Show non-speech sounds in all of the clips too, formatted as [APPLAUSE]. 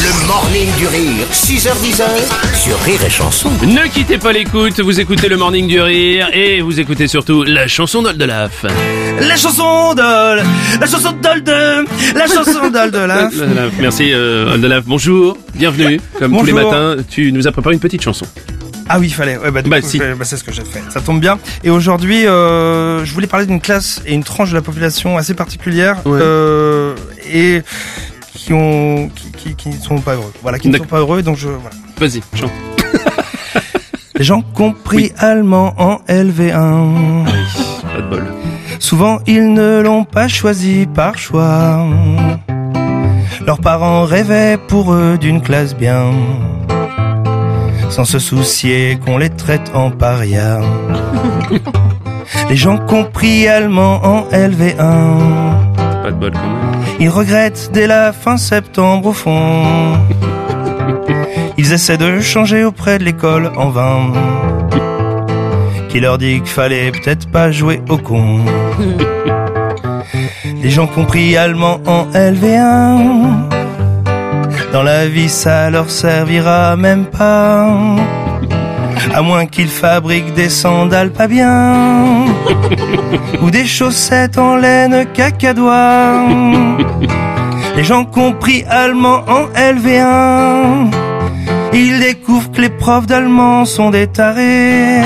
Le morning du rire, 6h10 sur Rire et Chanson. Ne quittez pas l'écoute, vous écoutez le Morning du Rire et vous écoutez surtout la chanson d'Oldelaf. La chanson de... La chanson de... La chanson d'Oldelaf. [LAUGHS] Oldelaf, Merci euh, Oldelaf, bonjour, bienvenue. Comme tous les Bonjour. matins, tu nous as préparé une petite chanson. Ah oui, il fallait. Ouais, bah, du Bah, coup, si. je bah, c'est ce que j'ai fait. Ça tombe bien. Et aujourd'hui, euh, je voulais parler d'une classe et une tranche de la population assez particulière Ouais. euh, et qui ont, qui, qui, sont pas heureux. Voilà, qui ne sont pas heureux. Donc je, voilà. Vas-y, chante. Les gens compris allemand en LV1. Pas de bol. Souvent, ils ne l'ont pas choisi par choix. Leurs parents rêvaient pour eux d'une classe bien, sans se soucier qu'on les traite en paria. [LAUGHS] Les gens compris allemand en LV1. Pas de bol quand même. Ils regrettent dès la fin septembre au fond. [LAUGHS] Ils essaient de changer auprès de l'école en vain. Qui leur dit qu'il fallait peut-être pas jouer au con. [LAUGHS] Les gens compris allemand en LV1. Dans la vie, ça leur servira même pas. À moins qu'ils fabriquent des sandales pas bien. [LAUGHS] Ou des chaussettes en laine cacadois. Les gens compris allemand en LV1. Ils découvrent que les profs d'allemand sont des tarés.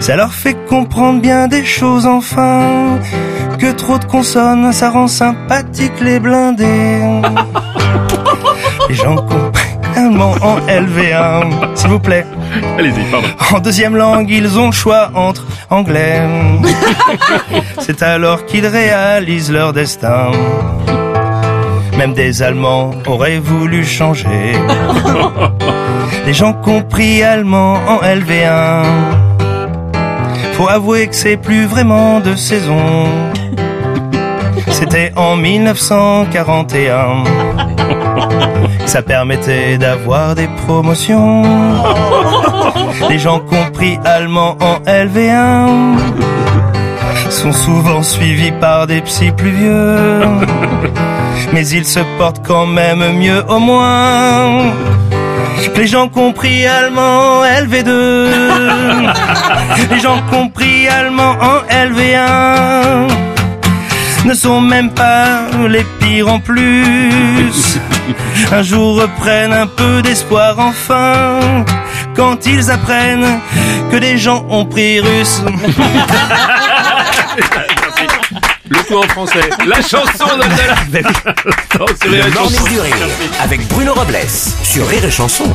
Ça leur fait comprendre bien des choses enfin. Que trop de consonnes, ça rend sympathique les blindés. [LAUGHS] Les gens compris allemand en LV1. S'il vous plaît. Allez-y, pardon. En deuxième langue, ils ont le choix entre anglais. [LAUGHS] C'est alors qu'ils réalisent leur destin. Même des Allemands auraient voulu changer. [LAUGHS] Les gens compris allemand en LV1. Faut avouer que c'est plus vraiment de saison. C'était en 1941. [LAUGHS] Ça permettait d'avoir des promotions. [LAUGHS] Les gens compris allemand en LV1 sont souvent suivis par des psys plus vieux. [LAUGHS] Mais ils se portent quand même mieux au moins. Les gens compris allemand LV2. Les gens compris allemand en LV1 ne sont même pas les pires en plus. Un jour reprennent un peu d'espoir enfin quand ils apprennent que des gens ont pris russe. [LAUGHS] Le coup en français. La chanson d'Oldelaf. Attends, c'est Le Rire et morning Chanson. du rire avec Bruno Robles sur Rire et Chanson.